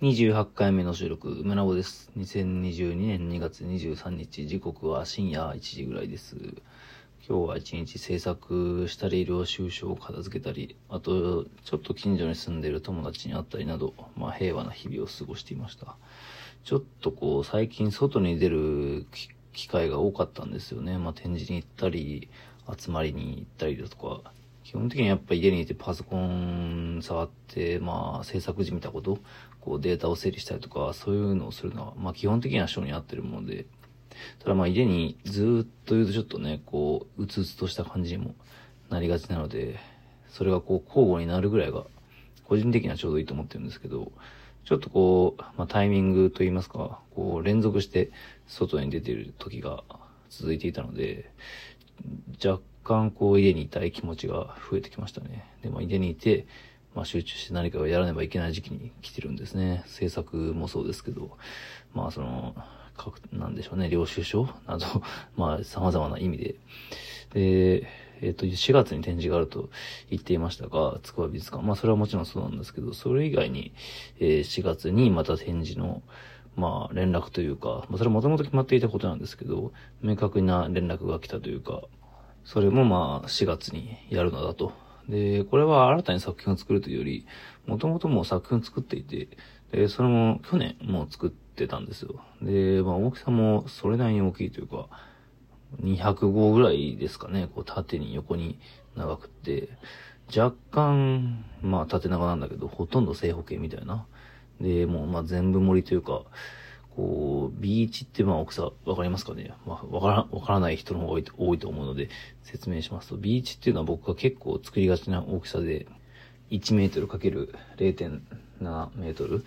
28回目の収録、梅なぼです。2022年2月23日、時刻は深夜1時ぐらいです。今日は一日制作したり、領収書を片付けたり、あと、ちょっと近所に住んでる友達に会ったりなど、まあ平和な日々を過ごしていました。ちょっとこう、最近外に出る機会が多かったんですよね。まあ展示に行ったり、集まりに行ったりだとか、基本的にやっぱ家にいてパソコン触って、まあ制作時見たこと、こうデータを整理したりとか、そういうのをするのは、まあ基本的には性に合ってるもので、ただまあ家にずっといるとちょっとね、こう、うつうつとした感じにもなりがちなので、それがこう交互になるぐらいが、個人的にはちょうどいいと思ってるんですけど、ちょっとこう、まあタイミングといいますか、こう連続して外に出てる時が続いていたので、若干こう家にいたい気持ちが増えてきましたね。で、も家にいて、まあ、集中して何かをやらねばいけない時期に来てるんですね。制作もそうですけど、まあその、なんでしょうね、領収書など、まあ様々な意味で。で、えっ、と、4月に展示があると言っていましたが、つくば美術館。まあそれはもちろんそうなんですけど、それ以外に、えー、4月にまた展示の、まあ連絡というか、まあそれはもともと決まっていたことなんですけど、明確な連絡が来たというか、それもまあ4月にやるのだとで、これは新たに作品を作るというより、もともともう作品を作っていて、で、それも去年もう作ってたんですよ。で、まあ大きさもそれなりに大きいというか、200号ぐらいですかね、こう縦に横に長くって、若干、まあ縦長なんだけど、ほとんど正方形みたいな。で、もうまあ全部盛りというか、こう、ビーチってまあ大きさわかりますかね？まあわから、わからない人の方が多いと思うので説明しますと、ビーチっていうのは僕が結構作りがちな大きさで、1メートル ×0.7 メートル。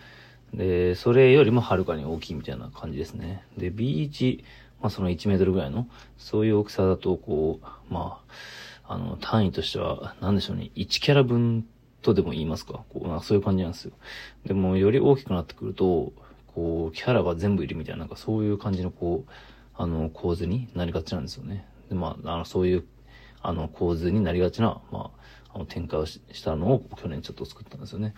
で、それよりもはるかに大きいみたいな感じですね。で、ビーチ、まあその1メートルぐらいの、そういう大きさだと、こう、まあ、あの、単位としては、なんでしょうね、1キャラ分とでも言いますか。こう、そういう感じなんですよ。でも、より大きくなってくると、こう、キャラが全部いるみたいな、なんかそういう感じのこう、あの、構図になりがちなんですよね。で、まあ、あの、そういう、あの、構図になりがちな、まあ、あの、展開をしたのを去年ちょっと作ったんですよね。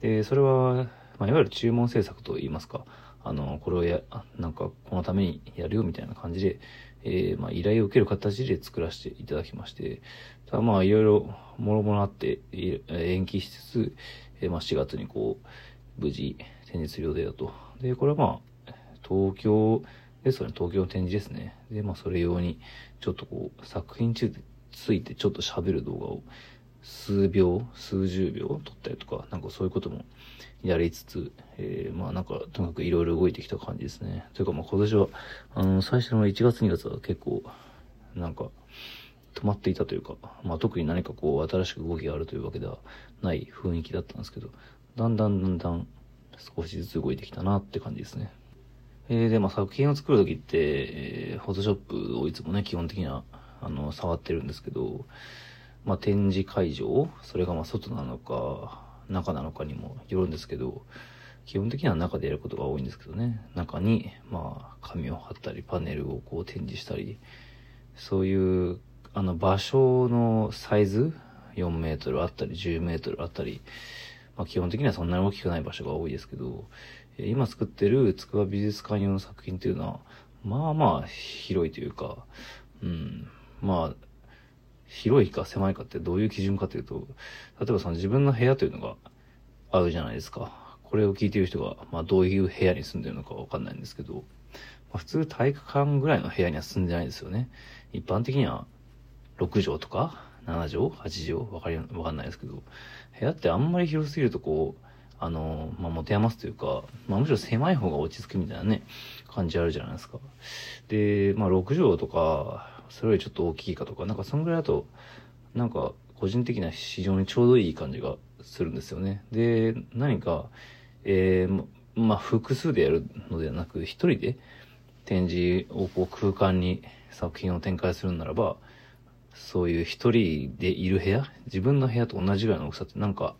で、それは、まあ、いわゆる注文制作と言いますか、あの、これをや、なんか、このためにやるよみたいな感じで、えー、まあ、依頼を受ける形で作らせていただきまして、ただまあ、いろいろ、もろもろあって、延期しつつ、えー、まあ、4月にこう、無事、展示する予定だと。で、これはまあ、東京ですよね、東京の展示ですね。で、まあそれ用に、ちょっとこう、作品中でついてちょっと喋る動画を数秒、数十秒撮ったりとか、なんかそういうこともやりつつ、えー、まあなんか、とにかくいろいろ動いてきた感じですね。というかまあ今年は、あの、最初の1月2月は結構、なんか、止まっていたというか、まあ特に何かこう、新しく動きがあるというわけではない雰囲気だったんですけど、だんだんだんだん、少しずつ動いてきたなって感じですね。えー、で、まあ、作品を作るときって、えー、フォトショップをいつもね、基本的には、あの、触ってるんですけど、まあ、展示会場、それがまあ、外なのか、中なのかにもよるんですけど、基本的には中でやることが多いんですけどね、中に、まあ、紙を貼ったり、パネルをこう展示したり、そういう、あの、場所のサイズ、4メートルあったり、10メートルあったり、まあ、基本的にはそんなに大きくない場所が多いですけど、え今作ってる筑波美術館用の作品っていうのは、まあまあ広いというか、うん、まあ、広いか狭いかってどういう基準かというと、例えばその自分の部屋というのがあるじゃないですか。これを聞いてる人が、まあどういう部屋に住んでるのかわかんないんですけど、まあ、普通体育館ぐらいの部屋には住んでないですよね。一般的には6畳とか7畳 ?8 畳？わかり、わかんないですけど、部屋ってあんまり広すぎるとこう、あの、まあ、持て余すというか、まあ、むしろ狭い方が落ち着くみたいなね、感じあるじゃないですか。で、まあ、6畳とか、それよりちょっと大きいかとか、なんかそんぐらいだと、なんか、個人的には非常にちょうどいい感じがするんですよね。で、何か、えー、まあ、複数でやるのではなく、一人で展示をこう空間に作品を展開するならば、そういう一人でいる部屋、自分の部屋と同じぐらいの大きさってなんか、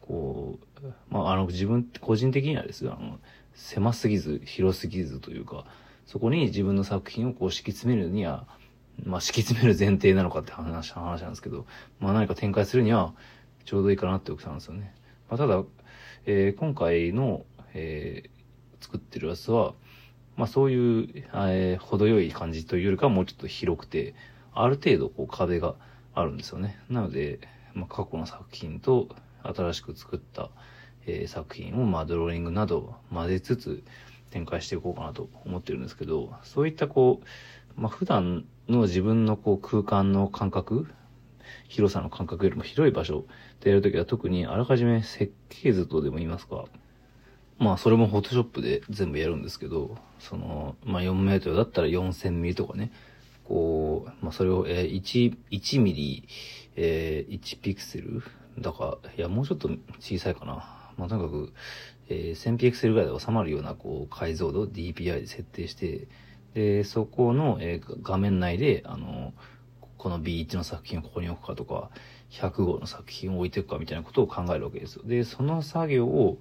こう、まあ、あの、自分、個人的にはですよ、あの、狭すぎず、広すぎずというか、そこに自分の作品をこう敷き詰めるには、まあ、敷き詰める前提なのかって話、話なんですけど、まあ、何か展開するには、ちょうどいいかなって大きさなんですよね。まあ、ただ、えー、今回の、えー、作ってるやつは、まあそういう、えー、程よい感じというよりかはもうちょっと広くて、ある程度こう壁があるんですよね。なので、まあ過去の作品と新しく作った、えー、作品をまあドローイングなど混ぜつつ展開していこうかなと思ってるんですけど、そういったこう、まあ普段の自分のこう空間の感覚、広さの感覚よりも広い場所でやるときは特にあらかじめ設計図とでも言いますか、まあそれもフォトショップで全部やるんですけど、その、まあ4メートルだったら4000ミリとかね、こう、まあそれを、えー、1、1ミリ、えー、1ピクセル？だから、いやもうちょっと小さいかな。まあとにかく、えー、1000ピクセルぐらいで収まるようなこう解像度 DPI で設定して、で、そこの、えー、画面内で、あの、この B1 の作品をここに置くかとか、100号の作品を置いていくかみたいなことを考えるわけですよ。で、その作業を、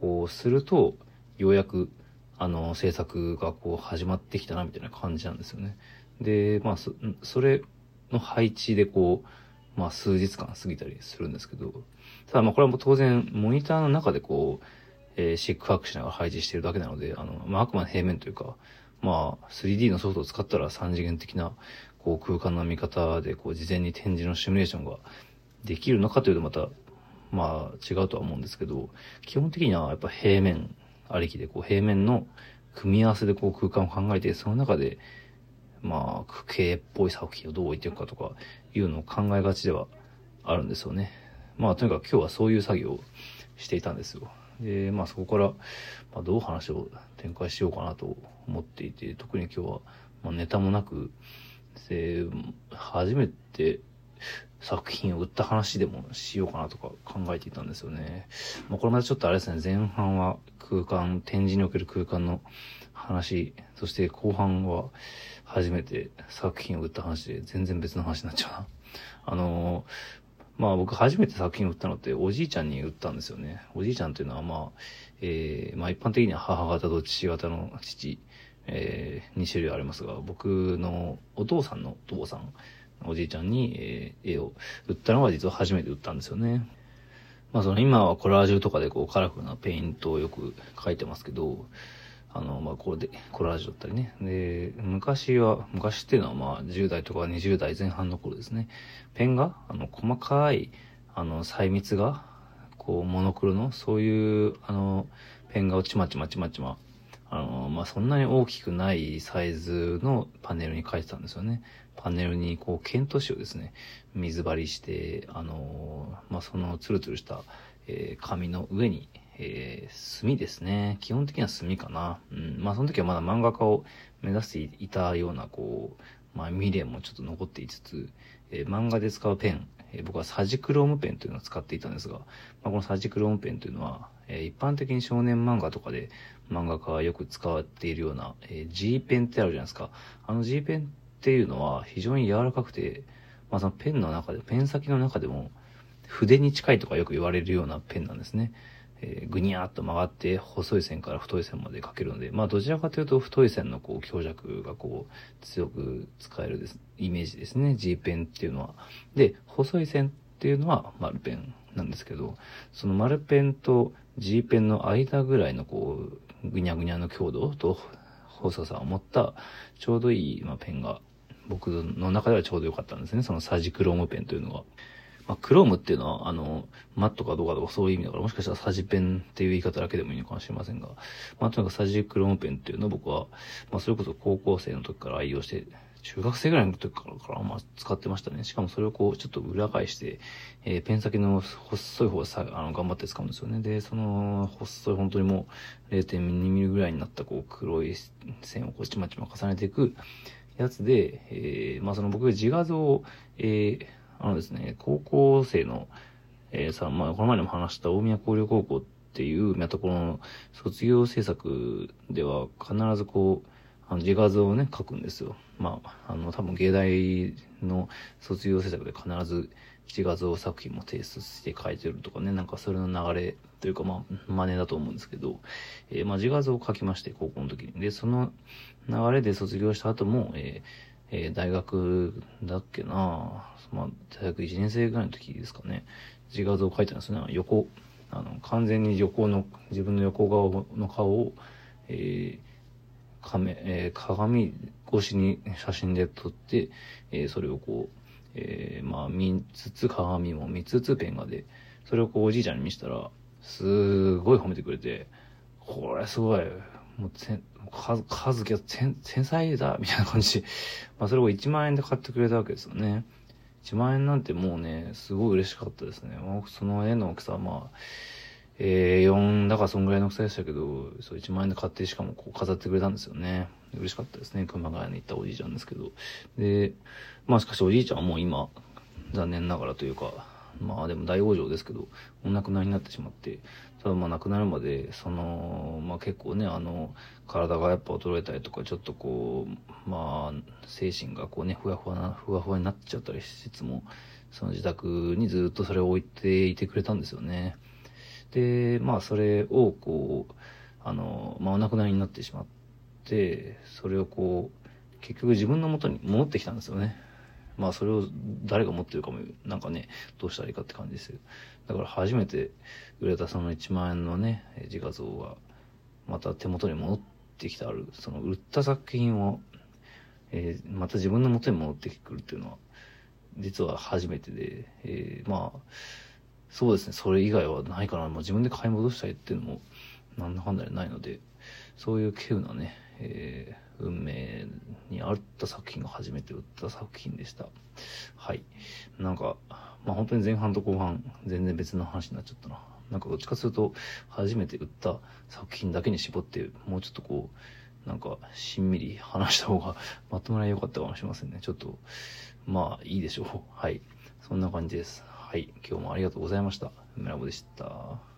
こうすると、ようやく、あの、制作がこう始まってきたなみたいな感じなんですよね。で、まあ、そ、それの配置でこう、まあ、数日間過ぎたりするんですけど、ただまあ、これはもう当然、モニターの中でこう、えー、シックワークしながら配置してるだけなので、あの、まあ、あくまで平面というか、まあ、3D のソフトを使ったら3次元的な、こう、空間の見方で、こう、事前に展示のシミュレーションができるのかというとまた、まあ、違うとは思うんですけど、基本的にはやっぱ平面ありきで、こう、平面の組み合わせでこう、空間を考えて、その中で、まあ、区形っぽい作品をどう置いていくかとか、いうのを考えがちではあるんですよね。まあ、とにかく今日はそういう作業をしていたんですよ。で、まあそこから、まあ、どう話を展開しようかなと思っていて、特に今日は、まあ、ネタもなく、で、初めて作品を売った話でもしようかなとか考えていたんですよね。まあこれまでちょっとあれですね、前半は空間、展示における空間の話、そして後半は初めて作品を売った話で全然別の話になっちゃうな。あのまあ僕初めて作品を売ったのっておじいちゃんに売ったんですよね。おじいちゃんっていうのはまあ、えー、まあ一般的には母方と父方の父、えー、2種類ありますが、僕のお父さんのお父さん、おじいちゃんに、え、絵を売ったのが実は初めて売ったんですよね。まあその今はコラージュとかでこうカラフルなペイントをよく描いてますけど、あの、まあ、これで、コラージュだったりね。で、昔は、昔っていうのはまあ、10代とか20代前半の頃ですね。ペンが、あの、細かい、あの、細密が、こう、モノクロの、そういう、あの、ペン画をちまちまちまちま、あの、まあ、そんなに大きくないサイズのパネルに書いてたんですよね。パネルに、こう、剣都紙をですね、水張りして、あの、まあ、そのツルツルした、えー、紙の上に、えー、墨ですね。基本的には墨かな。うん。まあその時はまだ漫画家を目指していたような、こう、まあ未練もちょっと残っていつつ、えー、漫画で使うペン、えー、僕はサジクロームペンというのを使っていたんですが、まあ、このサジクロームペンというのは、えー、一般的に少年漫画とかで漫画家がよく使っているような、えー、G ペンってあるじゃないですか。あの G ペンっていうのは非常に柔らかくて、まあそのペンの中で、ペン先の中でも筆に近いとかよく言われるようなペンなんですね。えー、ぐにゃーっと曲がって細い線から太い線まで書けるので、まあどちらかというと太い線のこう強弱がこう強く使えるですイメージですね。G ペンっていうのは。で、細い線っていうのは丸ペンなんですけど、その丸ペンと G ペンの間ぐらいのこう、ぐにゃぐにゃの強度と細さを持ったちょうどいい、まあ、ペンが僕の中ではちょうど良かったんですね。そのサジクロームペンというのが。まあ、クロームっていうのは、あの、マットかどうかとかそういう意味だから、もしかしたらサジペンっていう言い方だけでもいいのかもしれませんが、まあ、とにかくサジクロームペンっていうのを僕は、まあ、それこそ高校生の時から愛用して、中学生ぐらいの時から、まあ、使ってましたね。しかもそれをこう、ちょっと裏返して、えー、ペン先の細い方をさ、あの、頑張って使うんですよね。で、その、細い本当にもう、0.2ミリぐらいになったこう、黒い線をこう、ちまちま重ねていくやつで、えー、まあ、その僕が自画像を、えー、あのですね、高校生の、えー、さ、まあ、この前にも話した大宮工業高校っていうまたこの卒業制作では必ずこう、あの自画像をね、描くんですよ。まあ、あの、多分芸大の卒業制作で必ず自画像作品も提出して書いてるとかね、なんかそれの流れというかまあ、真似だと思うんですけど、えー、まあ自画像を描きまして、高校の時に。で、その流れで卒業した後も、えーえー、大学だっけなまあ、大学1年生ぐらいの時ですかね。自画像を描いたんですね。横、あの、完全に横の、自分の横顔の顔を、えー、カメ、えー、鏡越しに写真で撮って、えー、それをこう、えー、まあ、見つつ、鏡も見つつ、ペン画で、それをこう、おじいちゃんに見せたら、すごい褒めてくれて、これすごい、もう、せ数、数け繊細だ、みたいな感じ、まあ、それを1万円で買ってくれたわけですよね。1万円なんてもうね、すごい嬉しかったですね。その絵の大きさはまあ、えー、4だからそんぐらいの大きさでしたけど、そう1万円で買ってしかもこう飾ってくれたんですよね。嬉しかったですね。熊谷に行ったおじいちゃんですけど。で、まあしかしおじいちゃんはもう今、残念ながらというか、まあでも大往生ですけど、お亡くなりになってしまって、ただまあ亡くなるまで、その、まあ結構ね、あの、体がやっぱ衰えたりとか、ちょっとこう、まあ、精神がこうね、ふわふわな、ふわふわになっちゃったりしつつも、その自宅にずっとそれを置いていてくれたんですよね。で、まあそれをこう、あの、まあお亡くなりになってしまって、それをこう、結局自分の元に戻ってきたんですよね。まあそれを誰が持ってるかも、なんかね、どうしたらいいかって感じですよ。だから初めて売れたその1万円のね、自画像が、また手元に戻ってきてある、その売った作品を、えー、また自分の元に戻ってくるっていうのは、実は初めてで、えー、まあ、そうですね、それ以外はないかな。まあ、自分で買い戻したいっていうのも、なんだかんだでないので、そういう稀有なね、えー、運命にあった作品が初めて売った作品でした。はい。なんか、まあ本当に前半と後半、全然別の話になっちゃったな。なんかどっちかすると、初めて売った作品だけに絞って、もうちょっとこう、なんか、しんみり話した方が まとまり良かったかもしれませんね。ちょっと、まあ、いいでしょう。はい。そんな感じです。はい。今日もありがとうございました。梅ラボでした。